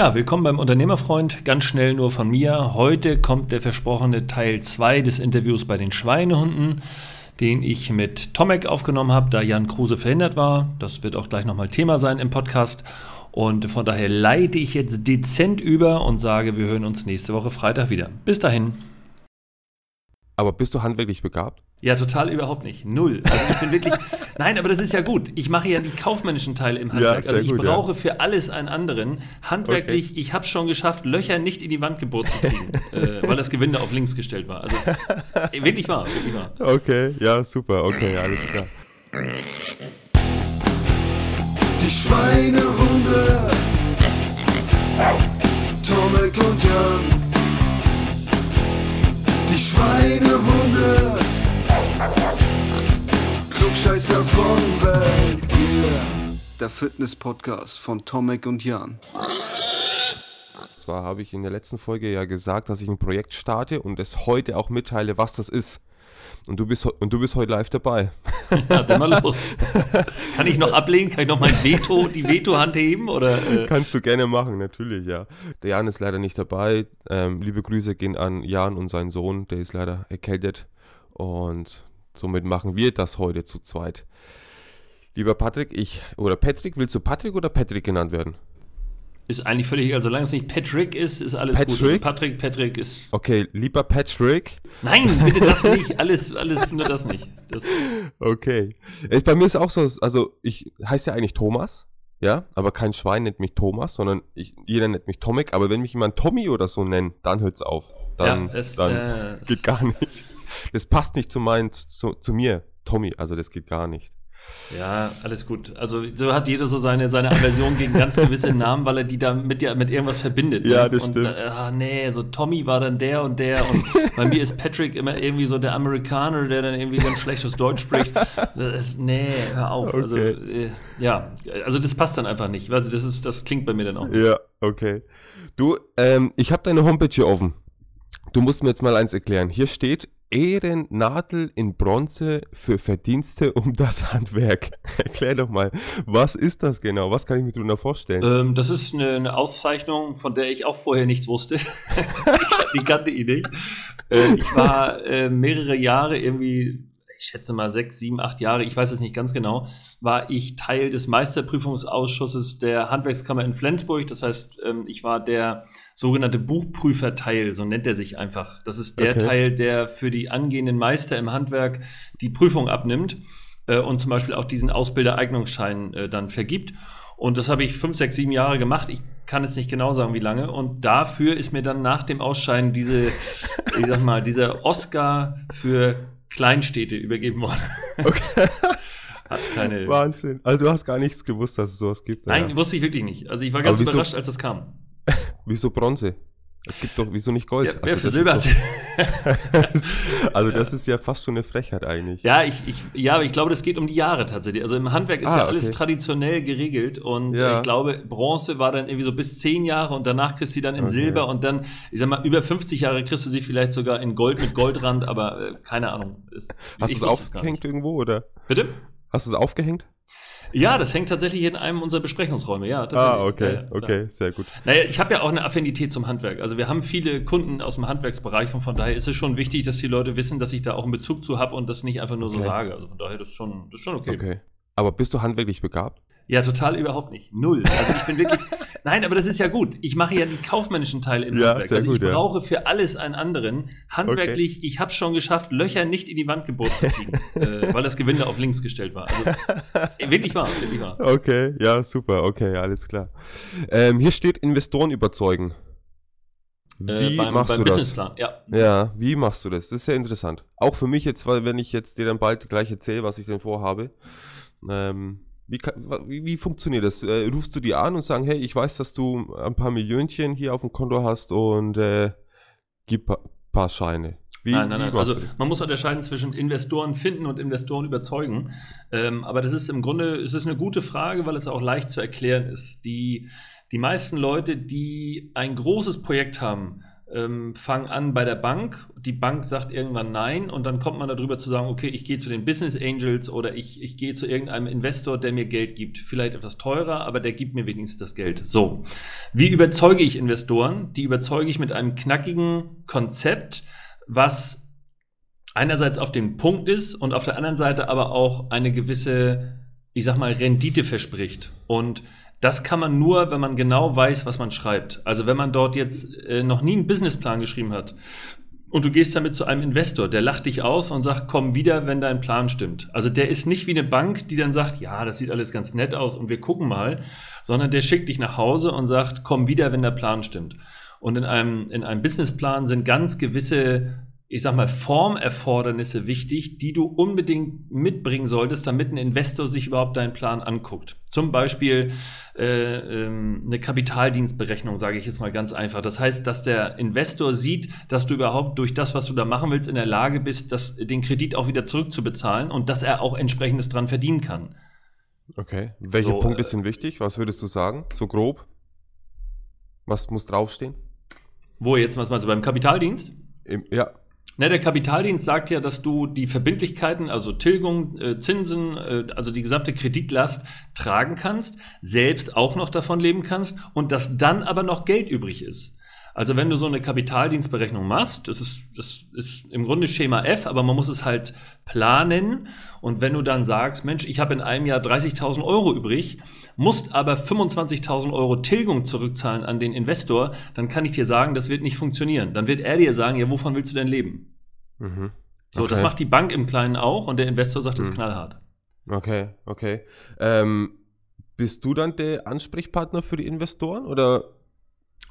Ja, willkommen beim Unternehmerfreund. Ganz schnell nur von mir. Heute kommt der versprochene Teil 2 des Interviews bei den Schweinehunden, den ich mit Tomek aufgenommen habe, da Jan Kruse verhindert war. Das wird auch gleich nochmal Thema sein im Podcast. Und von daher leite ich jetzt dezent über und sage, wir hören uns nächste Woche Freitag wieder. Bis dahin. Aber bist du handwerklich begabt? Ja, total überhaupt nicht. Null. Also ich bin wirklich. Nein, aber das ist ja gut. Ich mache ja die kaufmännischen Teile im Handwerk. Ja, also ich gut, brauche ja. für alles einen anderen. Handwerklich, okay. ich habe es schon geschafft, Löcher nicht in die Wand gebohrt zu kriegen, äh, weil das Gewinde auf links gestellt war. Also wirklich wahr, wirklich wahr. Okay, ja, super. Okay, alles klar. Die Schweinehunde. Tomek und Jan. Die Schweinehunde. Klugscheißer von Welt. Yeah. Der Fitness-Podcast von Tomek und Jan. Zwar habe ich in der letzten Folge ja gesagt, dass ich ein Projekt starte und es heute auch mitteile, was das ist. Und du bist, und du bist heute live dabei. Ja, dann mal los. Kann ich noch ablehnen? Kann ich noch mein Veto, die Veto-Hand heben? Oder, äh? Kannst du gerne machen, natürlich, ja. Der Jan ist leider nicht dabei. Ähm, liebe Grüße gehen an Jan und seinen Sohn, der ist leider erkältet. Und Somit machen wir das heute zu zweit. Lieber Patrick, ich oder Patrick, willst du Patrick oder Patrick genannt werden? Ist eigentlich völlig egal. Solange es nicht Patrick ist, ist alles Patrick? gut. Also Patrick, Patrick ist. Okay, lieber Patrick. Nein, bitte das nicht. Alles, alles, nur das nicht. Das okay. Ist, bei mir ist auch so, also ich heiße ja eigentlich Thomas, ja, aber kein Schwein nennt mich Thomas, sondern ich, jeder nennt mich Tomek. Aber wenn mich jemand Tommy oder so nennt, dann hört es auf. Dann, ja, es, dann äh, geht gar nicht das passt nicht zu, mein, zu, zu mir, Tommy. Also das geht gar nicht. Ja, alles gut. Also so hat jeder so seine, seine Aversion gegen ganz gewisse Namen, weil er die da mit, mit irgendwas verbindet. Ne? Ja, das und, stimmt. Äh, ah, nee, so Tommy war dann der und der und bei mir ist Patrick immer irgendwie so der Amerikaner, der dann irgendwie ganz schlechtes Deutsch spricht. Das, nee, hör auf. Also, okay. Also, äh, ja, also das passt dann einfach nicht. Also das, ist, das klingt bei mir dann auch. Nicht. Ja, okay. Du, ähm, ich habe deine Homepage hier offen. Du musst mir jetzt mal eins erklären. Hier steht Ehrennadel in Bronze für Verdienste um das Handwerk. Erklär doch mal, was ist das genau? Was kann ich mir darunter vorstellen? Ähm, das ist eine, eine, Auszeichnung, von der ich auch vorher nichts wusste. ich, die kannte ich nicht. Äh, ich war äh, mehrere Jahre irgendwie ich schätze mal sechs, sieben, acht Jahre, ich weiß es nicht ganz genau, war ich Teil des Meisterprüfungsausschusses der Handwerkskammer in Flensburg. Das heißt, ähm, ich war der sogenannte Buchprüferteil, so nennt er sich einfach. Das ist der okay. Teil, der für die angehenden Meister im Handwerk die Prüfung abnimmt äh, und zum Beispiel auch diesen Ausbildereignungsschein äh, dann vergibt. Und das habe ich fünf, sechs, sieben Jahre gemacht. Ich kann es nicht genau sagen, wie lange. Und dafür ist mir dann nach dem Ausscheiden diese, ich sag mal, dieser Oscar für Kleinstädte übergeben worden. Okay. keine Wahnsinn. Also du hast gar nichts gewusst, dass es sowas gibt. Nein, ja. wusste ich wirklich nicht. Also ich war ganz überrascht, als das kam. wieso Bronze? Es gibt doch, wieso nicht Gold? Ja, wer also für Silber hat. also das ist ja fast schon eine Frechheit eigentlich. Ja, ich, ich, ja, aber ich glaube, das geht um die Jahre tatsächlich. Also im Handwerk ist ah, ja alles okay. traditionell geregelt und ja. ich glaube, Bronze war dann irgendwie so bis zehn Jahre und danach kriegst du dann in okay. Silber und dann, ich sag mal, über 50 Jahre kriegst du sie vielleicht sogar in Gold mit Goldrand, aber äh, keine Ahnung. Ist, Hast du es aufgehängt irgendwo oder? Bitte? Hast du es aufgehängt? Ja, das hängt tatsächlich in einem unserer Besprechungsräume, ja. Ah, okay, ja, okay, sehr gut. Naja, ich habe ja auch eine Affinität zum Handwerk. Also wir haben viele Kunden aus dem Handwerksbereich und von daher ist es schon wichtig, dass die Leute wissen, dass ich da auch einen Bezug zu habe und das nicht einfach nur okay. so sage. Also von daher, das ist schon, das ist schon okay. Okay. Aber bist du handwerklich begabt? Ja, total überhaupt nicht. Null. Also ich bin wirklich. Nein, aber das ist ja gut. Ich mache ja die kaufmännischen Teile im ja, Handwerk. Also ich gut, brauche ja. für alles einen anderen. Handwerklich, okay. ich habe es schon geschafft, Löcher nicht in die Wand gebohrt zu kriegen, äh, weil das Gewinde auf links gestellt war. Also wirklich wahr, wirklich wahr. Okay, ja, super. Okay, alles klar. Ähm, hier steht Investoren überzeugen. Äh, wie äh, beim, machst beim du das? Ja. ja, wie machst du das? Das ist sehr interessant. Auch für mich jetzt, weil wenn ich jetzt dir dann bald gleich erzähle, was ich denn vorhabe. Ähm, wie, wie, wie, funktioniert das? Äh, rufst du die an und sagen, hey, ich weiß, dass du ein paar Millionchen hier auf dem Konto hast und äh, gib ein paar Scheine. Wie, nein, nein, nein. Also man muss unterscheiden zwischen Investoren finden und Investoren überzeugen. Ähm, aber das ist im Grunde, es ist eine gute Frage, weil es auch leicht zu erklären ist. Die, die meisten Leute, die ein großes Projekt haben, ähm, fang an bei der Bank, die Bank sagt irgendwann nein und dann kommt man darüber zu sagen, okay, ich gehe zu den Business Angels oder ich, ich gehe zu irgendeinem Investor, der mir Geld gibt. Vielleicht etwas teurer, aber der gibt mir wenigstens das Geld. So, wie überzeuge ich Investoren? Die überzeuge ich mit einem knackigen Konzept, was einerseits auf den Punkt ist und auf der anderen Seite aber auch eine gewisse, ich sag mal, Rendite verspricht. Und das kann man nur, wenn man genau weiß, was man schreibt. Also wenn man dort jetzt äh, noch nie einen Businessplan geschrieben hat und du gehst damit zu einem Investor, der lacht dich aus und sagt, komm wieder, wenn dein Plan stimmt. Also der ist nicht wie eine Bank, die dann sagt, ja, das sieht alles ganz nett aus und wir gucken mal, sondern der schickt dich nach Hause und sagt, komm wieder, wenn der Plan stimmt. Und in einem, in einem Businessplan sind ganz gewisse ich sag mal, Formerfordernisse wichtig, die du unbedingt mitbringen solltest, damit ein Investor sich überhaupt deinen Plan anguckt. Zum Beispiel äh, ähm, eine Kapitaldienstberechnung, sage ich jetzt mal ganz einfach. Das heißt, dass der Investor sieht, dass du überhaupt durch das, was du da machen willst, in der Lage bist, das, den Kredit auch wieder zurückzubezahlen und dass er auch entsprechendes dran verdienen kann. Okay. Welche so, Punkte äh, sind wichtig? Was würdest du sagen? So grob? Was muss draufstehen? Wo jetzt, was meinst du, beim Kapitaldienst? Im, ja. Ne, der Kapitaldienst sagt ja, dass du die Verbindlichkeiten, also Tilgung, äh, Zinsen, äh, also die gesamte Kreditlast tragen kannst, selbst auch noch davon leben kannst und dass dann aber noch Geld übrig ist. Also wenn du so eine Kapitaldienstberechnung machst, das ist, das ist im Grunde Schema F, aber man muss es halt planen. Und wenn du dann sagst, Mensch, ich habe in einem Jahr 30.000 Euro übrig, musst aber 25.000 Euro Tilgung zurückzahlen an den Investor, dann kann ich dir sagen, das wird nicht funktionieren. Dann wird er dir sagen, ja, wovon willst du denn leben? Mhm. Okay. So, das macht die Bank im Kleinen auch und der Investor sagt, das ist mhm. knallhart. Okay, okay. Ähm, bist du dann der Ansprechpartner für die Investoren oder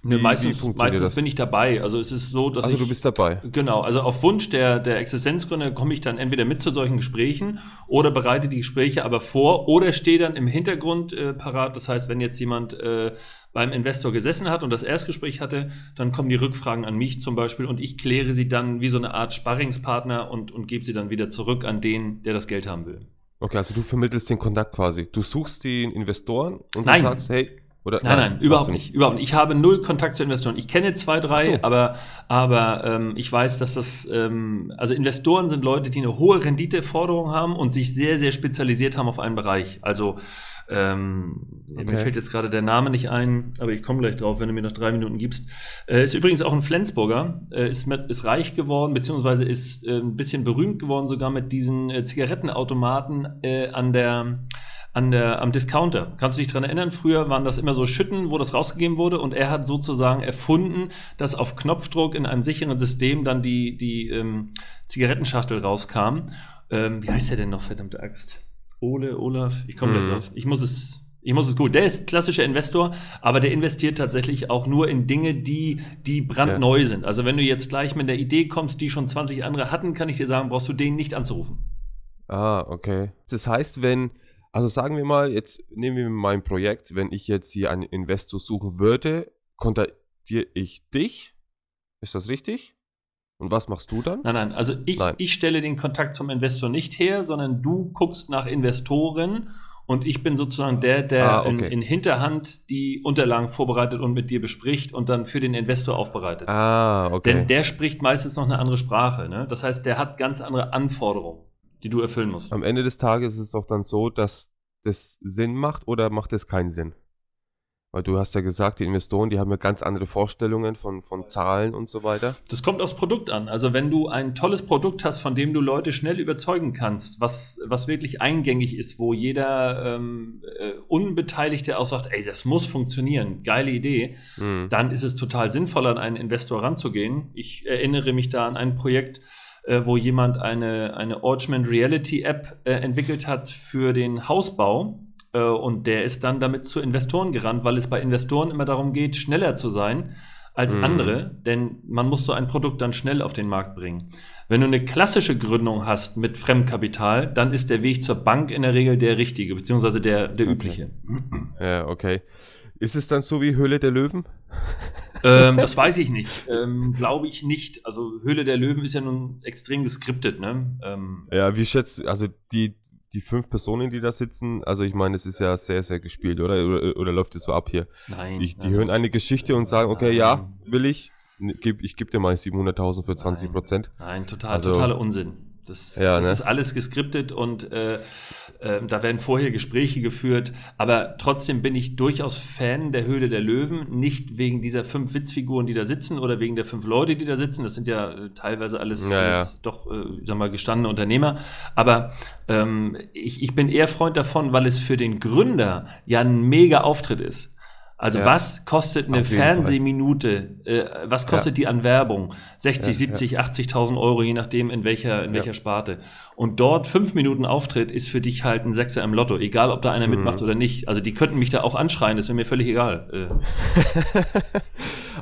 Ne, meistens, meistens bin ich dabei. Also es ist so, dass also ich. du bist dabei. Genau, also auf Wunsch der, der Existenzgründer komme ich dann entweder mit zu solchen Gesprächen oder bereite die Gespräche aber vor oder stehe dann im Hintergrund äh, parat. Das heißt, wenn jetzt jemand äh, beim Investor gesessen hat und das Erstgespräch hatte, dann kommen die Rückfragen an mich zum Beispiel und ich kläre sie dann wie so eine Art Sparringspartner und, und gebe sie dann wieder zurück an den, der das Geld haben will. Okay, also du vermittelst den Kontakt quasi. Du suchst die Investoren und Nein. du sagst, hey, oder, nein, nein, nein überhaupt nicht, überhaupt nicht. Ich habe null Kontakt zu Investoren. Ich kenne zwei, drei, so. aber, aber ähm, ich weiß, dass das, ähm, also Investoren sind Leute, die eine hohe Renditeforderung haben und sich sehr, sehr spezialisiert haben auf einen Bereich. Also ähm, okay. mir fällt jetzt gerade der Name nicht ein, aber ich komme gleich drauf, wenn du mir noch drei Minuten gibst. Äh, ist übrigens auch ein Flensburger, äh, ist, mit, ist reich geworden, beziehungsweise ist äh, ein bisschen berühmt geworden, sogar mit diesen äh, Zigarettenautomaten äh, an der an der, am Discounter. Kannst du dich dran erinnern? Früher waren das immer so Schütten, wo das rausgegeben wurde und er hat sozusagen erfunden, dass auf Knopfdruck in einem sicheren System dann die, die ähm, Zigarettenschachtel rauskam. Ähm, wie heißt der denn noch, verdammte Axt? Ole, Olaf, ich komme mhm. gleich drauf. Ich muss es, ich muss es gut. Der ist klassischer Investor, aber der investiert tatsächlich auch nur in Dinge, die, die brandneu ja. sind. Also wenn du jetzt gleich mit der Idee kommst, die schon 20 andere hatten, kann ich dir sagen, brauchst du den nicht anzurufen. Ah, okay. Das heißt, wenn, also sagen wir mal, jetzt nehmen wir mein Projekt, wenn ich jetzt hier einen Investor suchen würde, kontaktiere ich dich. Ist das richtig? Und was machst du dann? Nein, nein, also ich, nein. ich stelle den Kontakt zum Investor nicht her, sondern du guckst nach Investoren und ich bin sozusagen der, der ah, okay. in, in, Hinterhand die Unterlagen vorbereitet und mit dir bespricht und dann für den Investor aufbereitet. Ah, okay. Denn der spricht meistens noch eine andere Sprache. Ne? Das heißt, der hat ganz andere Anforderungen die du erfüllen musst. Am Ende des Tages ist es doch dann so, dass das Sinn macht oder macht es keinen Sinn? Weil du hast ja gesagt, die Investoren, die haben ja ganz andere Vorstellungen von, von Zahlen und so weiter. Das kommt aufs Produkt an. Also wenn du ein tolles Produkt hast, von dem du Leute schnell überzeugen kannst, was, was wirklich eingängig ist, wo jeder ähm, äh, Unbeteiligte auch sagt, ey, das muss funktionieren, geile Idee, mhm. dann ist es total sinnvoll, an einen Investor ranzugehen. Ich erinnere mich da an ein Projekt, äh, wo jemand eine, eine Augmented Reality App äh, entwickelt hat für den Hausbau. Äh, und der ist dann damit zu Investoren gerannt, weil es bei Investoren immer darum geht, schneller zu sein als mhm. andere, denn man muss so ein Produkt dann schnell auf den Markt bringen. Wenn du eine klassische Gründung hast mit Fremdkapital, dann ist der Weg zur Bank in der Regel der richtige, beziehungsweise der, der okay. übliche. Ja, okay. Ist es dann so wie Höhle der Löwen? ähm, das weiß ich nicht. Ähm, Glaube ich nicht. Also Höhle der Löwen ist ja nun extrem geskriptet, ne? Ähm, ja, wie schätzt also die, die fünf Personen, die da sitzen, also ich meine, es ist ja sehr, sehr gespielt, oder? Oder, oder läuft es so ab hier? Nein. Die, die nein, hören eine Geschichte und sagen, okay, nein. ja, will ich. ich gebe dir mal 700.000 für 20 Prozent. Nein, nein, total, also, totaler Unsinn. Das, ja, das ne? ist alles geskriptet und äh, äh, da werden vorher Gespräche geführt. Aber trotzdem bin ich durchaus Fan der Höhle der Löwen. Nicht wegen dieser fünf Witzfiguren, die da sitzen oder wegen der fünf Leute, die da sitzen. Das sind ja äh, teilweise alles, ja, alles ja. doch, äh, sag mal, gestandene Unternehmer. Aber ähm, ich, ich bin eher Freund davon, weil es für den Gründer ja ein mega Auftritt ist. Also ja. was kostet eine Fernsehminute? Äh, was kostet ja. die an Werbung? 60, ja, 70, 80.000 Euro, je nachdem in welcher in welcher Sparte. Und dort fünf Minuten Auftritt ist für dich halt ein Sechser im Lotto, egal ob da einer mhm. mitmacht oder nicht. Also die könnten mich da auch anschreien, das wäre mir völlig egal. Äh.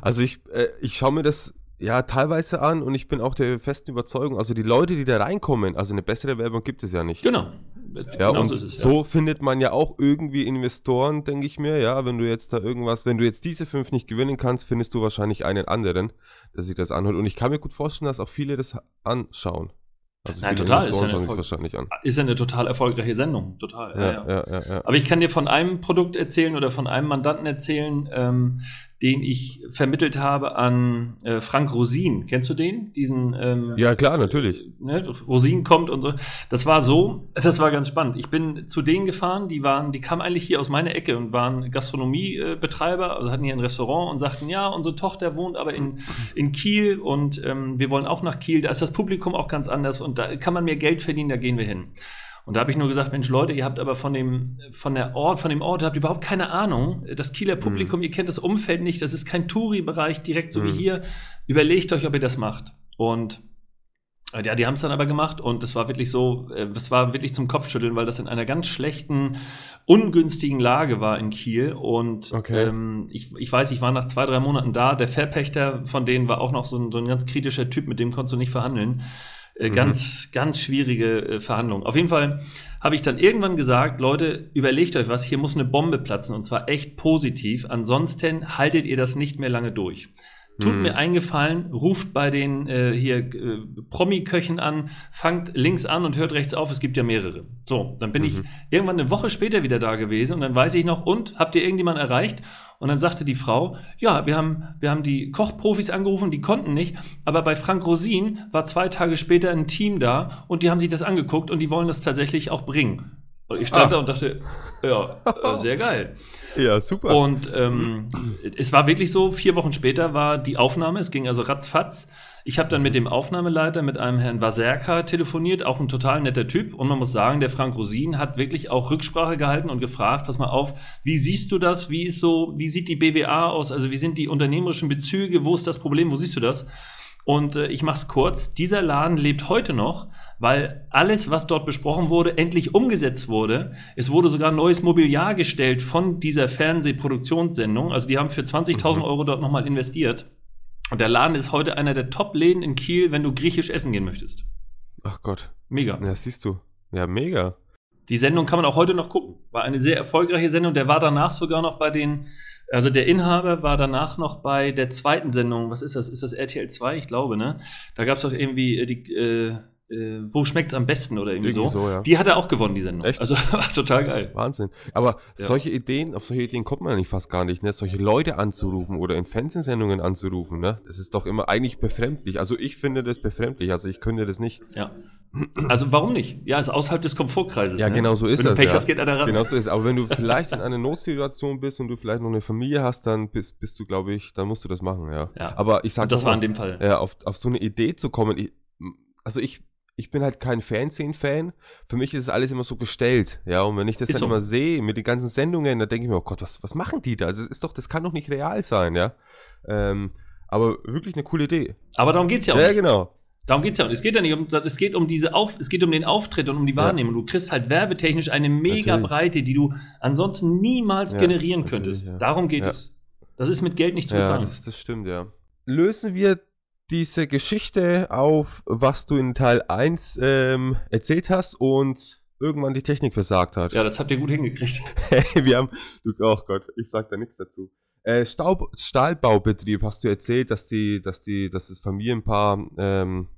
also ich äh, ich schaue mir das ja, teilweise an und ich bin auch der festen Überzeugung, also die Leute, die da reinkommen, also eine bessere Werbung gibt es ja nicht. Genau. Ja, genau und so, es, so findet man ja auch irgendwie Investoren, denke ich mir, ja, wenn du jetzt da irgendwas, wenn du jetzt diese fünf nicht gewinnen kannst, findest du wahrscheinlich einen anderen, der sich das anhört. Und ich kann mir gut vorstellen, dass auch viele das anschauen. Also Nein, total. Ist ja, an. ist ja eine total erfolgreiche Sendung. Total. Ja, ja. Ja, Aber ich kann dir von einem Produkt erzählen oder von einem Mandanten erzählen, ähm, den ich vermittelt habe an äh, Frank Rosin. Kennst du den? Diesen ähm, Ja, klar, natürlich. Ne, Rosin kommt und so. Das war so, das war ganz spannend. Ich bin zu denen gefahren, die waren, die kamen eigentlich hier aus meiner Ecke und waren Gastronomiebetreiber, also hatten hier ein Restaurant und sagten, ja, unsere Tochter wohnt aber in, in Kiel und ähm, wir wollen auch nach Kiel. Da ist das Publikum auch ganz anders und da kann man mehr Geld verdienen, da gehen wir hin. Und da habe ich nur gesagt, Mensch, Leute, ihr habt aber von dem, von der Ort, von dem Ort, habt überhaupt keine Ahnung. Das Kieler mhm. Publikum, mhm. ihr kennt das Umfeld nicht, das ist kein Touri-Bereich, direkt so mhm. wie hier. Überlegt euch, ob ihr das macht. Und äh, ja, die haben es dann aber gemacht und es war wirklich so, es äh, war wirklich zum Kopfschütteln, weil das in einer ganz schlechten, ungünstigen Lage war in Kiel. Und okay. ähm, ich, ich weiß, ich war nach zwei, drei Monaten da. Der Verpächter von denen war auch noch so ein, so ein ganz kritischer Typ, mit dem konntest du nicht verhandeln. Äh, mhm. Ganz, ganz schwierige äh, Verhandlungen. Auf jeden Fall habe ich dann irgendwann gesagt, Leute, überlegt euch was, hier muss eine Bombe platzen und zwar echt positiv. Ansonsten haltet ihr das nicht mehr lange durch. Tut hm. mir eingefallen, ruft bei den äh, hier äh, Promi-Köchen an, fangt links an und hört rechts auf, es gibt ja mehrere. So, dann bin mhm. ich irgendwann eine Woche später wieder da gewesen und dann weiß ich noch, und habt ihr irgendjemand erreicht? Und dann sagte die Frau, ja, wir haben, wir haben die Kochprofis angerufen, die konnten nicht, aber bei Frank Rosin war zwei Tage später ein Team da und die haben sich das angeguckt und die wollen das tatsächlich auch bringen. Und ich stand ah. da und dachte, ja, äh, sehr geil. Ja, super. Und ähm, es war wirklich so, vier Wochen später war die Aufnahme, es ging also ratzfatz. Ich habe dann mit dem Aufnahmeleiter, mit einem Herrn Waserka telefoniert, auch ein total netter Typ. Und man muss sagen, der Frank Rosin hat wirklich auch Rücksprache gehalten und gefragt, pass mal auf, wie siehst du das? Wie ist so, wie sieht die BWA aus? Also wie sind die unternehmerischen Bezüge? Wo ist das Problem? Wo siehst du das? Und äh, ich mache es kurz. Dieser Laden lebt heute noch, weil alles, was dort besprochen wurde, endlich umgesetzt wurde. Es wurde sogar neues Mobiliar gestellt von dieser Fernsehproduktionssendung. Also die haben für 20.000 mhm. Euro dort nochmal investiert. Und der Laden ist heute einer der Top-Läden in Kiel, wenn du griechisch essen gehen möchtest. Ach Gott. Mega. Ja, siehst du. Ja, mega. Die Sendung kann man auch heute noch gucken. War eine sehr erfolgreiche Sendung. Der war danach sogar noch bei den also der Inhaber war danach noch bei der zweiten Sendung. Was ist das? Ist das RTL 2? Ich glaube, ne? Da gab es doch irgendwie äh, die, äh, äh, wo schmeckt's am besten oder irgendwie, irgendwie so. so ja. Die hat er auch gewonnen, die Sendung. Echt? Also war total geil. Wahnsinn. Aber ja. solche Ideen, auf solche Ideen kommt man eigentlich fast gar nicht, ne? Solche Leute anzurufen oder in Fernsehsendungen anzurufen, ne? Das ist doch immer eigentlich befremdlich. Also ich finde das befremdlich, also ich könnte das nicht. Ja. Also warum nicht? Ja, ist außerhalb des Komfortkreises. Ja, ne? genau so ist wenn das. Wenn du Pech ja. hast, geht einer ran. Genau so ist. Aber wenn du vielleicht in einer Notsituation bist und du vielleicht noch eine Familie hast, dann bist, bist du, glaube ich, dann musst du das machen, ja. ja. Aber ich sag und das war in dem Fall. Ja, auf, auf so eine Idee zu kommen, ich, also ich ich bin halt kein Fernsehen-Fan. Für mich ist es alles immer so gestellt, ja. Und wenn ich das ist dann so. immer sehe mit den ganzen Sendungen, dann denke ich mir, oh Gott, was, was machen die da? Also, das ist doch, das kann doch nicht real sein, ja. Ähm, aber wirklich eine coole Idee. Aber darum geht es ja auch. Ja, genau. Darum geht es ja auch. Es geht ja nicht um, es geht um diese Auf, es geht um den Auftritt und um die Wahrnehmung. Ja. Du kriegst halt werbetechnisch eine mega natürlich. Breite, die du ansonsten niemals ja, generieren könntest. Darum geht es. Das ist mit Geld nicht zu bezahlen. Ja, das, das stimmt, ja. Lösen wir diese Geschichte auf, was du in Teil 1 ähm, erzählt hast und irgendwann die Technik versagt hat. Ja, das habt ihr gut hingekriegt. wir haben, du, oh Gott, ich sag da nichts dazu. Äh, Staub, Stahlbaubetrieb hast du erzählt, dass die, dass die, dass das Familienpaar ähm,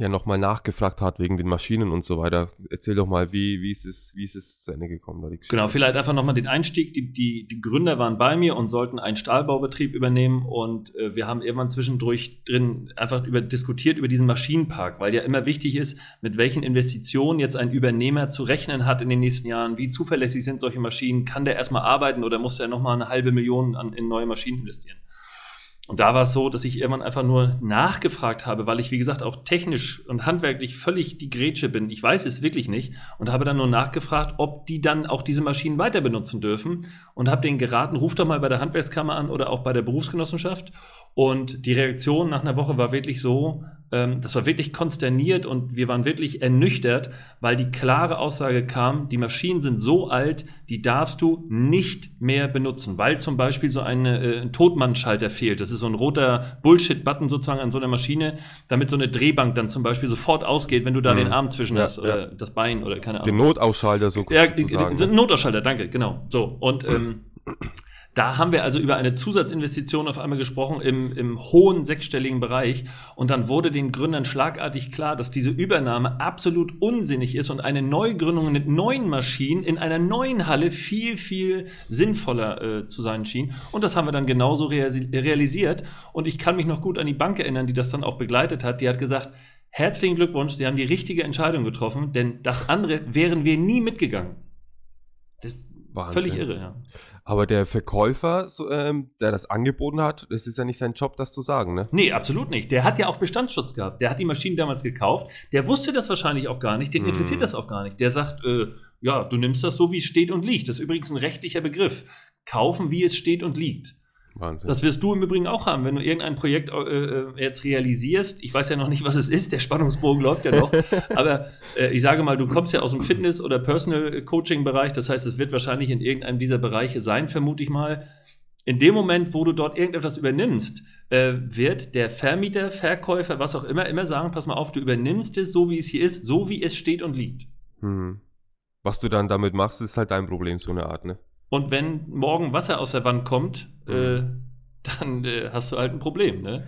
ja nochmal nachgefragt hat wegen den Maschinen und so weiter. Erzähl doch mal, wie, wie, ist, es, wie ist es zu Ende gekommen? Da genau, vielleicht einfach nochmal den Einstieg. Die, die, die Gründer waren bei mir und sollten einen Stahlbaubetrieb übernehmen und äh, wir haben irgendwann zwischendurch drin einfach über, diskutiert über diesen Maschinenpark, weil ja immer wichtig ist, mit welchen Investitionen jetzt ein Übernehmer zu rechnen hat in den nächsten Jahren, wie zuverlässig sind solche Maschinen, kann der erstmal arbeiten oder muss der nochmal eine halbe Million an, in neue Maschinen investieren? Und da war es so, dass ich irgendwann einfach nur nachgefragt habe, weil ich, wie gesagt, auch technisch und handwerklich völlig die Grätsche bin. Ich weiß es wirklich nicht und habe dann nur nachgefragt, ob die dann auch diese Maschinen weiter benutzen dürfen und habe denen geraten, ruf doch mal bei der Handwerkskammer an oder auch bei der Berufsgenossenschaft. Und die Reaktion nach einer Woche war wirklich so, ähm, das war wirklich konsterniert und wir waren wirklich ernüchtert, weil die klare Aussage kam, die Maschinen sind so alt, die darfst du nicht mehr benutzen, weil zum Beispiel so eine, äh, ein Totmannschalter fehlt. Das ist so ein roter Bullshit-Button sozusagen an so einer Maschine, damit so eine Drehbank dann zum Beispiel sofort ausgeht, wenn du da mhm. den Arm zwischen ja, hast oder ja. das Bein oder keine Ahnung. Den Notausschalter so. Ja, ne? Notausschalter, danke, genau. So und ähm, da haben wir also über eine Zusatzinvestition auf einmal gesprochen im, im hohen sechsstelligen Bereich. Und dann wurde den Gründern schlagartig klar, dass diese Übernahme absolut unsinnig ist und eine Neugründung mit neuen Maschinen in einer neuen Halle viel, viel sinnvoller äh, zu sein schien. Und das haben wir dann genauso realisiert. Und ich kann mich noch gut an die Bank erinnern, die das dann auch begleitet hat. Die hat gesagt, herzlichen Glückwunsch, Sie haben die richtige Entscheidung getroffen, denn das andere wären wir nie mitgegangen. Das ist völlig irre, ja. Aber der Verkäufer, so, ähm, der das angeboten hat, das ist ja nicht sein Job, das zu sagen, ne? Nee, absolut nicht. Der hat ja auch Bestandsschutz gehabt. Der hat die Maschinen damals gekauft. Der wusste das wahrscheinlich auch gar nicht. Den hm. interessiert das auch gar nicht. Der sagt, äh, ja, du nimmst das so, wie es steht und liegt. Das ist übrigens ein rechtlicher Begriff. Kaufen, wie es steht und liegt. Wahnsinn. Das wirst du im Übrigen auch haben, wenn du irgendein Projekt äh, äh, jetzt realisierst. Ich weiß ja noch nicht, was es ist, der Spannungsbogen läuft ja noch. aber äh, ich sage mal, du kommst ja aus dem Fitness- oder Personal-Coaching-Bereich. Das heißt, es wird wahrscheinlich in irgendeinem dieser Bereiche sein, vermute ich mal. In dem Moment, wo du dort irgendetwas übernimmst, äh, wird der Vermieter, Verkäufer, was auch immer, immer sagen: Pass mal auf, du übernimmst es so, wie es hier ist, so wie es steht und liegt. Hm. Was du dann damit machst, ist halt dein Problem, so eine Art, ne? Und wenn morgen Wasser aus der Wand kommt. Äh, dann äh, hast du halt ein Problem. Ne?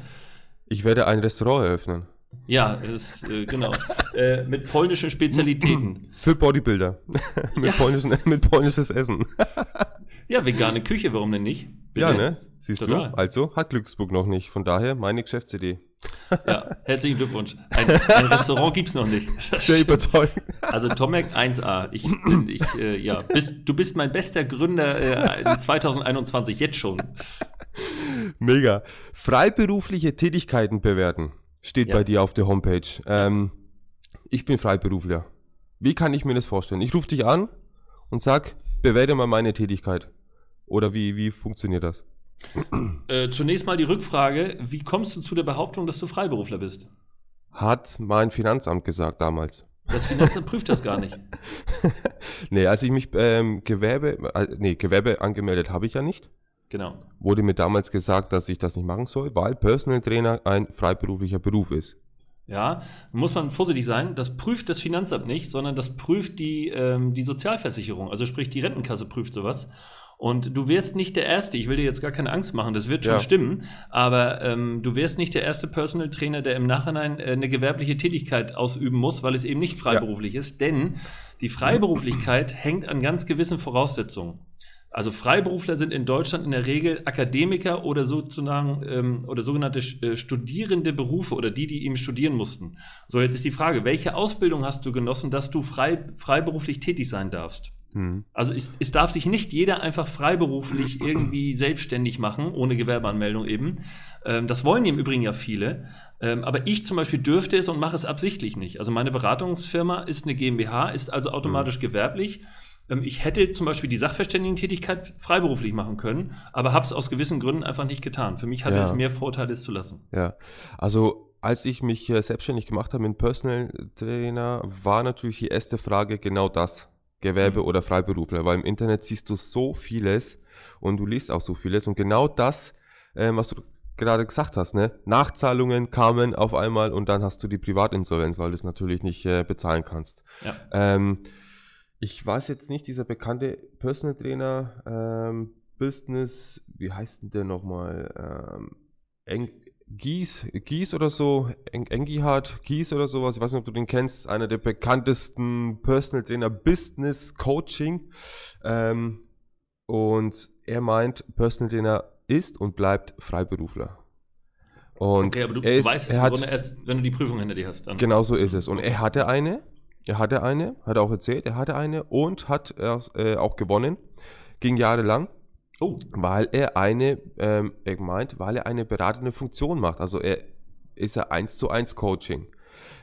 Ich werde ein Restaurant eröffnen. Ja, ist, äh, genau. äh, mit polnischen Spezialitäten. Für Bodybuilder. mit, ja. polnischen, mit polnisches Essen. ja, vegane Küche, warum denn nicht? Bitte. Ja, ne? Siehst Total. du? Also hat Glücksburg noch nicht. Von daher meine Geschäftsidee. Ja, herzlichen Glückwunsch. Ein, ein Restaurant gibt es noch nicht. Sehr überzeugend. Also Tomek 1A. Ich, ich äh, ja, bist, du bist mein bester Gründer äh, 2021 jetzt schon. Mega. Freiberufliche Tätigkeiten bewerten steht ja. bei dir auf der Homepage. Ähm, ich bin Freiberufler. Wie kann ich mir das vorstellen? Ich rufe dich an und sag, bewerte mal meine Tätigkeit. Oder wie, wie funktioniert das? Äh, zunächst mal die Rückfrage: Wie kommst du zu der Behauptung, dass du Freiberufler bist? Hat mein Finanzamt gesagt damals. Das Finanzamt prüft das gar nicht. nee, als ich mich ähm, Gewerbe, äh, nee, Gewerbe angemeldet habe ich ja nicht. Genau. Wurde mir damals gesagt, dass ich das nicht machen soll, weil Personal Trainer ein freiberuflicher Beruf ist. Ja, muss man vorsichtig sein. Das prüft das Finanzamt nicht, sondern das prüft die, ähm, die Sozialversicherung. Also sprich, die Rentenkasse prüft sowas. Und du wirst nicht der Erste, ich will dir jetzt gar keine Angst machen, das wird schon ja. stimmen, aber ähm, du wirst nicht der erste Personal Trainer, der im Nachhinein äh, eine gewerbliche Tätigkeit ausüben muss, weil es eben nicht freiberuflich ja. ist. Denn die Freiberuflichkeit hängt an ganz gewissen Voraussetzungen. Also Freiberufler sind in Deutschland in der Regel Akademiker oder sozusagen ähm, oder sogenannte äh, studierende Berufe oder die, die eben studieren mussten. So, jetzt ist die Frage, welche Ausbildung hast du genossen, dass du frei, freiberuflich tätig sein darfst? Mhm. Also es, es, darf sich nicht jeder einfach freiberuflich irgendwie selbstständig machen, ohne Gewerbeanmeldung eben. Ähm, das wollen im Übrigen ja viele. Ähm, aber ich zum Beispiel dürfte es und mache es absichtlich nicht. Also meine Beratungsfirma ist eine GmbH, ist also automatisch mhm. gewerblich. Ähm, ich hätte zum Beispiel die Sachverständigentätigkeit freiberuflich machen können, aber habe es aus gewissen Gründen einfach nicht getan. Für mich hatte ja. es mehr Vorteile, es zu lassen. Ja, also als ich mich äh, selbstständig gemacht habe mit Personal Trainer, war natürlich die erste Frage genau das. Gewerbe oder Freiberufler, weil im Internet siehst du so vieles und du liest auch so vieles und genau das, ähm, was du gerade gesagt hast, ne? Nachzahlungen kamen auf einmal und dann hast du die Privatinsolvenz, weil du es natürlich nicht äh, bezahlen kannst. Ja. Ähm, ich weiß jetzt nicht, dieser bekannte Personal Trainer, ähm, Business, wie heißt denn der nochmal? Ähm, Eng Gies, Gies oder so, Eng Engihard Gies oder sowas, ich weiß nicht, ob du den kennst, einer der bekanntesten Personal Trainer Business Coaching. Ähm, und er meint, Personal Trainer ist und bleibt Freiberufler. Und okay, aber du, du weißt es hat, erst, wenn du die Prüfung hinter dir hast. Dann. Genau so ist es. Und er hatte eine, er hatte eine, hat er auch erzählt, er hatte eine und hat äh, auch gewonnen. Ging jahrelang. Oh. Weil er eine, ähm, er meint, weil er eine beratende Funktion macht. Also er ist er eins zu eins Coaching.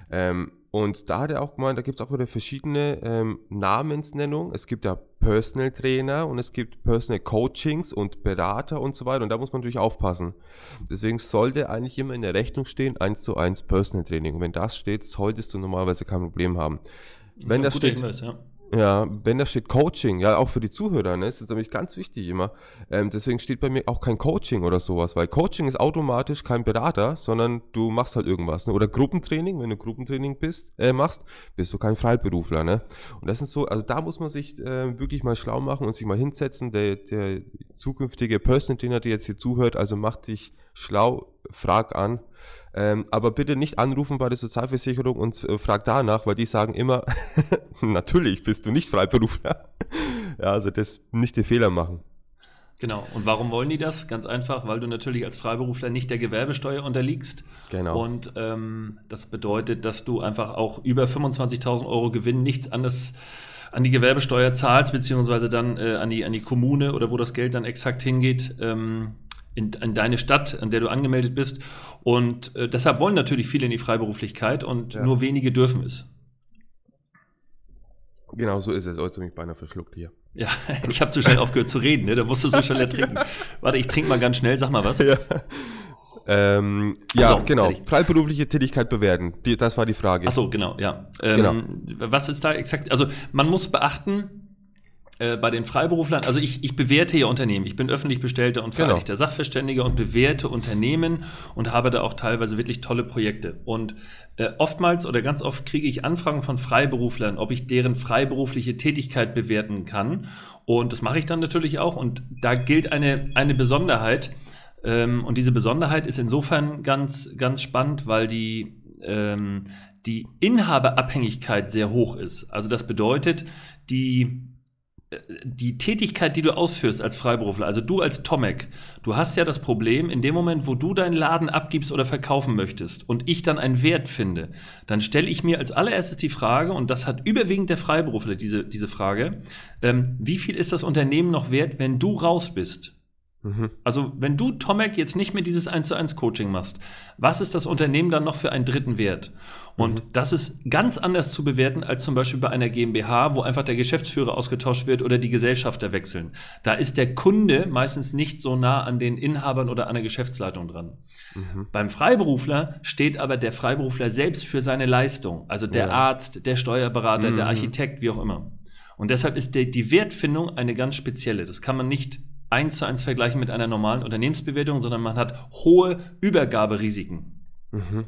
Ähm, und da hat er auch gemeint, da gibt es auch wieder verschiedene ähm, Namensnennungen. Es gibt ja Personal Trainer und es gibt Personal Coachings und Berater und so weiter. Und da muss man natürlich aufpassen. Deswegen sollte eigentlich immer in der Rechnung stehen, 1 zu 1 Personal Training. Und wenn das steht, solltest du normalerweise kein Problem haben. Wenn das steht, Hinweis, ja. Ja, wenn da steht Coaching, ja, auch für die Zuhörer, ne, ist das nämlich ganz wichtig immer. Ähm, deswegen steht bei mir auch kein Coaching oder sowas, weil Coaching ist automatisch kein Berater, sondern du machst halt irgendwas, ne? Oder Gruppentraining, wenn du Gruppentraining bist, äh, machst, bist du kein Freiberufler, ne? Und das sind so, also da muss man sich äh, wirklich mal schlau machen und sich mal hinsetzen. Der, der zukünftige Personal Trainer, der jetzt hier zuhört, also macht dich schlau, frag an, ähm, aber bitte nicht anrufen bei der Sozialversicherung und äh, frag danach, weil die sagen immer, natürlich bist du nicht Freiberufler. ja, also das nicht die Fehler machen. Genau. Und warum wollen die das? Ganz einfach, weil du natürlich als Freiberufler nicht der Gewerbesteuer unterliegst. Genau. Und ähm, das bedeutet, dass du einfach auch über 25.000 Euro Gewinn nichts anderes an die Gewerbesteuer zahlst, beziehungsweise dann äh, an, die, an die Kommune oder wo das Geld dann exakt hingeht. Ähm, in, in deine Stadt, an der du angemeldet bist. Und äh, deshalb wollen natürlich viele in die Freiberuflichkeit und ja. nur wenige dürfen es. Genau so ist es. Heute mich beinahe verschluckt hier. Ja, ich habe zu schnell aufgehört zu reden, ne? Da musst du so schnell ertrinken. Warte, ich trinke mal ganz schnell, sag mal was. Ja. Ähm, ja, so, genau. Fertig. Freiberufliche Tätigkeit bewerten. Die, das war die Frage. Ach so, genau, ja. Ähm, genau. Was ist da exakt? Also man muss beachten, äh, bei den Freiberuflern, also ich, ich bewerte ja Unternehmen. Ich bin öffentlich bestellter und vereidigter genau. Sachverständiger und bewerte Unternehmen und habe da auch teilweise wirklich tolle Projekte. Und äh, oftmals oder ganz oft kriege ich Anfragen von Freiberuflern, ob ich deren freiberufliche Tätigkeit bewerten kann. Und das mache ich dann natürlich auch. Und da gilt eine, eine Besonderheit. Ähm, und diese Besonderheit ist insofern ganz, ganz spannend, weil die, ähm, die Inhaberabhängigkeit sehr hoch ist. Also das bedeutet, die die Tätigkeit, die du ausführst als Freiberufler, also du als Tomek, du hast ja das Problem, in dem Moment, wo du deinen Laden abgibst oder verkaufen möchtest und ich dann einen Wert finde, dann stelle ich mir als allererstes die Frage, und das hat überwiegend der Freiberufler diese, diese Frage, ähm, wie viel ist das Unternehmen noch wert, wenn du raus bist? Mhm. Also, wenn du, Tomek, jetzt nicht mehr dieses 1 zu 1 Coaching machst, was ist das Unternehmen dann noch für einen dritten Wert? Und mhm. das ist ganz anders zu bewerten als zum Beispiel bei einer GmbH, wo einfach der Geschäftsführer ausgetauscht wird oder die Gesellschafter wechseln. Da ist der Kunde meistens nicht so nah an den Inhabern oder an der Geschäftsleitung dran. Mhm. Beim Freiberufler steht aber der Freiberufler selbst für seine Leistung. Also der ja. Arzt, der Steuerberater, der mhm. Architekt, wie auch immer. Und deshalb ist die Wertfindung eine ganz spezielle. Das kann man nicht eins zu eins vergleichen mit einer normalen Unternehmensbewertung, sondern man hat hohe Übergaberisiken. Mhm.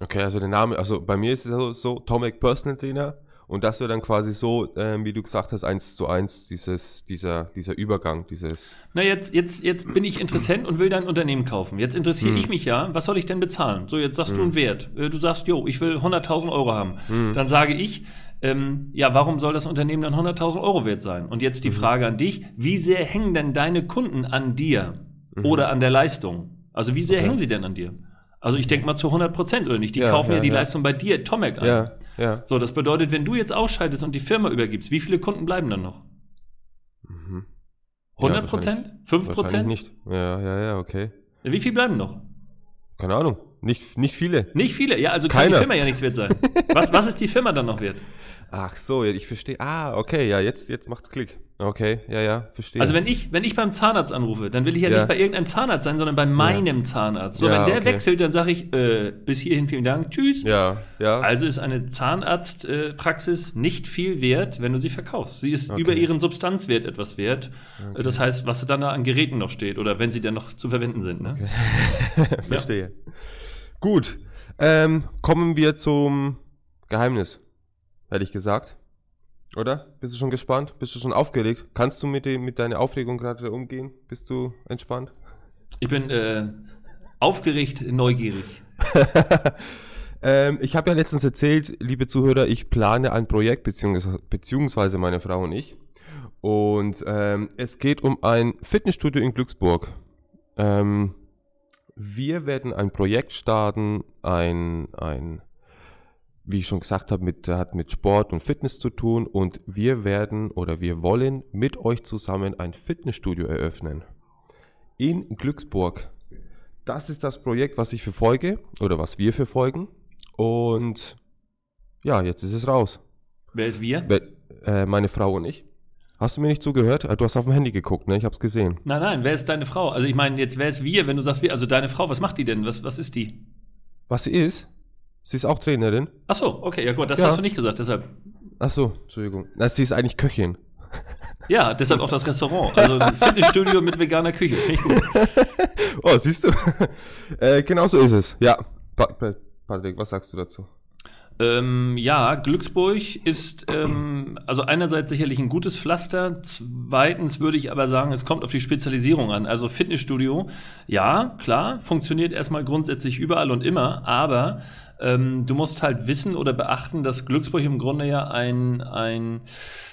Okay, also der Name, also bei mir ist es so, so Tomek Personal Trainer und das wäre dann quasi so, ähm, wie du gesagt hast, eins zu eins, dieses, dieser, dieser Übergang, dieses. Na, jetzt, jetzt, jetzt bin ich Interessent und will dein Unternehmen kaufen. Jetzt interessiere hm. ich mich ja, was soll ich denn bezahlen? So, jetzt sagst hm. du einen Wert. Äh, du sagst, jo, ich will 100.000 Euro haben. Hm. Dann sage ich, ähm, ja, warum soll das Unternehmen dann 100.000 Euro wert sein? Und jetzt die mhm. Frage an dich, wie sehr hängen denn deine Kunden an dir mhm. oder an der Leistung? Also wie sehr okay. hängen sie denn an dir? Also ich denke mal zu 100 Prozent oder nicht. Die ja, kaufen ja, ja die ja. Leistung bei dir, Tomek, an. Ja, ja. So, das bedeutet, wenn du jetzt ausscheidest und die Firma übergibst, wie viele Kunden bleiben dann noch? Mhm. 100 Prozent? 5 Prozent? nicht. Ja, ja, ja, okay. Wie viel bleiben noch? Keine Ahnung. Nicht, nicht viele. Nicht viele, ja, also kann Keiner. die Firma ja nichts wert sein. Was, was ist die Firma dann noch wert? Ach so, ich verstehe. Ah, okay, ja, jetzt, jetzt macht's Klick. Okay, ja, ja, verstehe. Also wenn ich, wenn ich beim Zahnarzt anrufe, dann will ich ja, ja. nicht bei irgendeinem Zahnarzt sein, sondern bei meinem ja. Zahnarzt. So, ja, wenn der okay. wechselt, dann sage ich, äh, bis hierhin vielen Dank, tschüss. Ja, ja. Also ist eine Zahnarztpraxis äh, nicht viel wert, wenn du sie verkaufst. Sie ist okay. über ihren Substanzwert etwas wert. Okay. Das heißt, was dann da an Geräten noch steht oder wenn sie dann noch zu verwenden sind. Ne? verstehe. Gut, ähm, kommen wir zum Geheimnis hätte ich gesagt. Oder? Bist du schon gespannt? Bist du schon aufgeregt? Kannst du mit, dem, mit deiner Aufregung gerade umgehen? Bist du entspannt? Ich bin, äh, Aufgeregt, neugierig. ähm, ich habe ja letztens erzählt, liebe Zuhörer, ich plane ein Projekt, beziehungsweise, beziehungsweise meine Frau und ich. Und ähm, es geht um ein Fitnessstudio in Glücksburg. Ähm, wir werden ein Projekt starten, ein, ein wie ich schon gesagt habe, mit, hat mit Sport und Fitness zu tun und wir werden oder wir wollen mit euch zusammen ein Fitnessstudio eröffnen. In Glücksburg. Das ist das Projekt, was ich verfolge oder was wir verfolgen. Und ja, jetzt ist es raus. Wer ist wir? Äh, meine Frau und ich. Hast du mir nicht zugehört? Du hast auf dem Handy geguckt, ne? Ich hab's gesehen. Nein, nein, wer ist deine Frau? Also ich meine, jetzt wer ist wir, wenn du sagst wir? Also deine Frau, was macht die denn? Was, was ist die? Was sie ist? Sie ist auch Trainerin. Ach so, okay, ja gut, das ja. hast du nicht gesagt, deshalb. Ach so, Entschuldigung. Na, sie ist eigentlich Köchin. Ja, deshalb auch das Restaurant. Also ein Fitnessstudio mit veganer Küche. Finde ich gut. oh, siehst du? äh, genau so ist es. Ja. Patrick, was sagst du dazu? Ähm, ja, Glücksburg ist ähm, also einerseits sicherlich ein gutes Pflaster. Zweitens würde ich aber sagen, es kommt auf die Spezialisierung an. Also Fitnessstudio, ja, klar, funktioniert erstmal grundsätzlich überall und immer, aber ähm, du musst halt wissen oder beachten, dass Glücksburg im Grunde ja ein, ein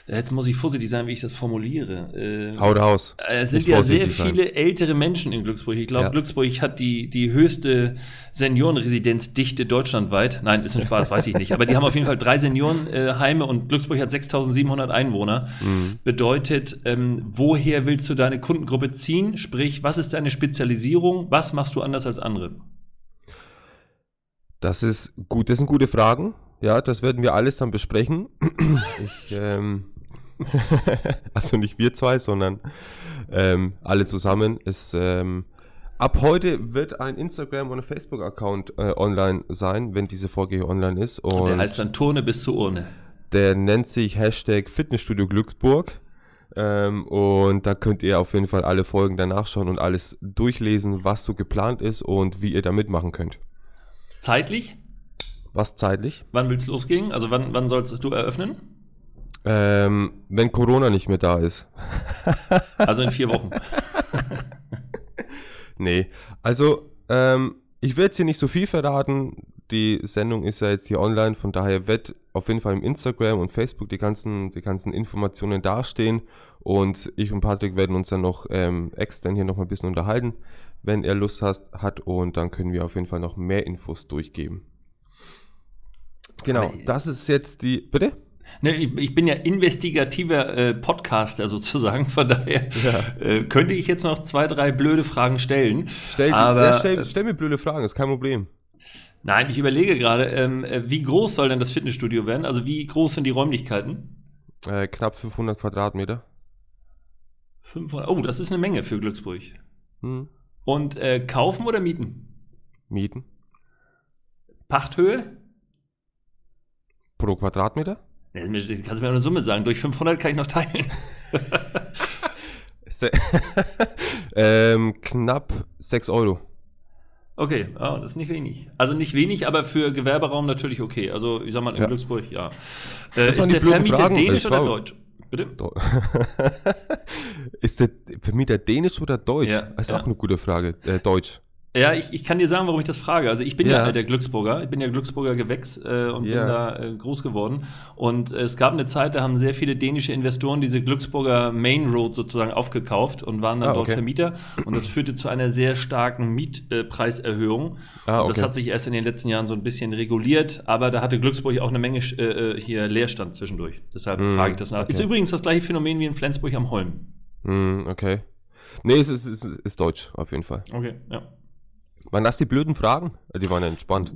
jetzt muss ich vorsichtig sein, wie ich das formuliere. Äh, Haut aus. Es sind ja sehr viele sein. ältere Menschen in Glücksburg. Ich glaube, ja. Glücksburg hat die, die höchste Seniorenresidenzdichte deutschlandweit. Nein, ist ein Spaß, weiß ich nicht. Aber die haben auf jeden Fall drei Seniorenheime und Glücksburg hat 6700 Einwohner. Mhm. Bedeutet, ähm, woher willst du deine Kundengruppe ziehen? Sprich, was ist deine Spezialisierung? Was machst du anders als andere? Das ist gut, das sind gute Fragen. Ja, das werden wir alles dann besprechen. Ich, ähm, also nicht wir zwei, sondern ähm, alle zusammen. Es, ähm, ab heute wird ein Instagram- und ein Facebook-Account äh, online sein, wenn diese Folge hier online ist. Und der heißt dann Turne bis zur Urne. Der nennt sich Hashtag Fitnessstudio Glücksburg. Ähm, und da könnt ihr auf jeden Fall alle Folgen danach schauen und alles durchlesen, was so geplant ist und wie ihr da mitmachen könnt. Zeitlich? Was zeitlich? Wann willst du losgehen? Also wann, wann sollst du eröffnen? Ähm, wenn Corona nicht mehr da ist. also in vier Wochen. nee, also ähm, ich werde jetzt hier nicht so viel verraten. Die Sendung ist ja jetzt hier online, von daher wird auf jeden Fall im Instagram und Facebook die ganzen, die ganzen Informationen dastehen. Und ich und Patrick werden uns dann noch ähm, extern hier noch mal ein bisschen unterhalten, wenn er Lust hat, hat. Und dann können wir auf jeden Fall noch mehr Infos durchgeben. Genau, das ist jetzt die. Bitte? Ne, ich, ich, bin ja investigativer äh, Podcaster sozusagen, von daher ja. äh, könnte ich jetzt noch zwei, drei blöde Fragen stellen. Stell, aber, ja, stell, stell, mir blöde Fragen, ist kein Problem. Nein, ich überlege gerade, ähm, äh, wie groß soll denn das Fitnessstudio werden? Also wie groß sind die Räumlichkeiten? Äh, knapp 500 Quadratmeter. 500, oh, das ist eine Menge für Glücksburg. Hm. Und äh, kaufen oder mieten? Mieten. Pachthöhe? Pro Quadratmeter? Das kannst du mir eine Summe sagen. Durch 500 kann ich noch teilen. ähm, knapp 6 Euro. Okay, oh, das ist nicht wenig. Also nicht wenig, aber für Gewerberaum natürlich okay. Also ich sag mal in ja. Glücksburg, ja. Äh, ist der Vermieter Fragen. dänisch oder deutsch? Bitte? ist der Vermieter dänisch oder deutsch? Ja, das ist ja. auch eine gute Frage. Äh, deutsch. Ja, ich, ich kann dir sagen, warum ich das frage. Also ich bin ja, ja alter Glücksburger, ich bin ja Glücksburger Gewächs äh, und ja. bin da äh, groß geworden. Und äh, es gab eine Zeit, da haben sehr viele dänische Investoren diese Glücksburger Main Road sozusagen aufgekauft und waren dann ah, dort okay. Vermieter. Und das führte zu einer sehr starken Mietpreiserhöhung. ah, okay. Das hat sich erst in den letzten Jahren so ein bisschen reguliert, aber da hatte Glücksburg auch eine Menge äh, äh, hier Leerstand zwischendurch. Deshalb mm, frage ich das nach. Okay. Ist übrigens das gleiche Phänomen wie in Flensburg am Holm. Mm, okay. Nee, es ist, es ist deutsch, auf jeden Fall. Okay, ja. Waren das die blöden Fragen? Die waren entspannt.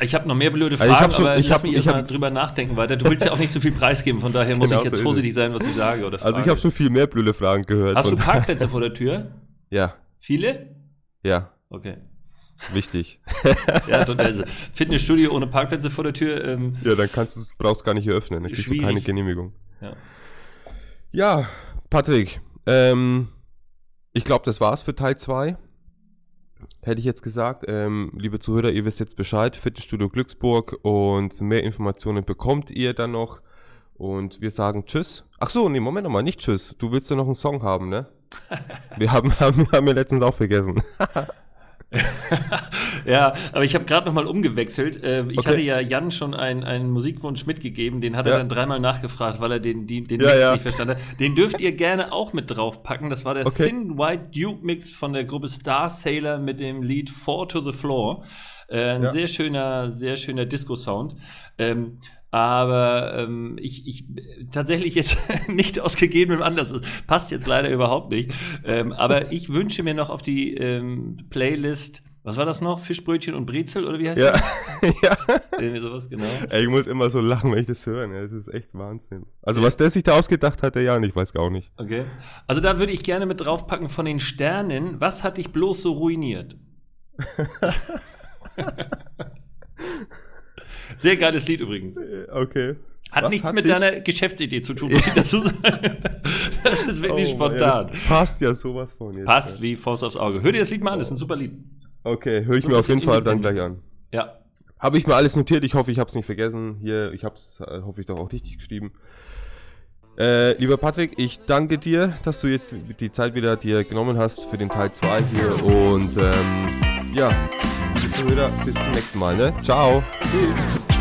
Ich habe noch mehr blöde Fragen, also ich schon, aber ich lass hab, mich erstmal drüber nachdenken weiter. Du willst ja auch nicht zu viel preisgeben, von daher muss genau ich jetzt so vorsichtig sein, was ich sage. Oder also ich habe schon viel mehr blöde Fragen gehört. Hast du Parkplätze vor der Tür? Ja. Viele? Ja. Okay. Wichtig. ja, also Fitnessstudio ohne Parkplätze vor der Tür. Ähm, ja, dann kannst du brauchst gar nicht eröffnen. Dann kriegst du keine Genehmigung. Ja, ja Patrick. Ähm, ich glaube, das war's für Teil 2 hätte ich jetzt gesagt. Ähm, liebe Zuhörer, ihr wisst jetzt Bescheid. Fitnessstudio Glücksburg und mehr Informationen bekommt ihr dann noch. Und wir sagen Tschüss. Ach so, nee, Moment nochmal, nicht Tschüss. Du willst ja noch einen Song haben, ne? wir haben, haben, haben wir letztens auch vergessen. ja, aber ich habe gerade noch mal umgewechselt. Äh, ich okay. hatte ja Jan schon einen, einen Musikwunsch mitgegeben, den hat er ja. dann dreimal nachgefragt, weil er den, den, den ja, Mix ja. nicht verstanden hat. Den dürft ihr gerne auch mit draufpacken. Das war der okay. Thin White Duke Mix von der Gruppe Star Sailor mit dem Lied Four to the Floor. Äh, ein sehr schöner, sehr schöner Disco-Sound. Ähm, aber ähm, ich, ich tatsächlich jetzt nicht aus gegebenem Anlass, das passt jetzt leider überhaupt nicht. Ähm, aber ich wünsche mir noch auf die ähm, Playlist, was war das noch? Fischbrötchen und Brezel oder wie heißt ja. das? ja. Irgendwie sowas, genau. Ey, ich muss immer so lachen, wenn ich das höre. Ne? Das ist echt Wahnsinn. Also, ja. was der sich da ausgedacht hat, der ja, ich weiß gar nicht. Okay. Also, da würde ich gerne mit draufpacken von den Sternen. Was hat dich bloß so ruiniert? Sehr geiles Lied übrigens. Okay. Hat Was nichts hat mit deiner Geschäftsidee zu tun, muss ich dazu sagen. Das ist wirklich oh, spontan. Ja, passt ja sowas von jetzt. Passt ja. wie Faust aufs Auge. Hör dir das Lied mal an, das ist ein super Lied. Okay, höre ich so mir auf jeden Fall dann gleich an. Ja. Habe ich mir alles notiert, ich hoffe, ich habe es nicht vergessen. Hier, ich habe es, äh, hoffe ich, doch auch richtig geschrieben. Äh, lieber Patrick, ich danke dir, dass du jetzt die Zeit wieder dir genommen hast für den Teil 2 hier und ähm, ja, liebe Zuhörer, bis zum nächsten Mal. Ne? Ciao. Tschüss.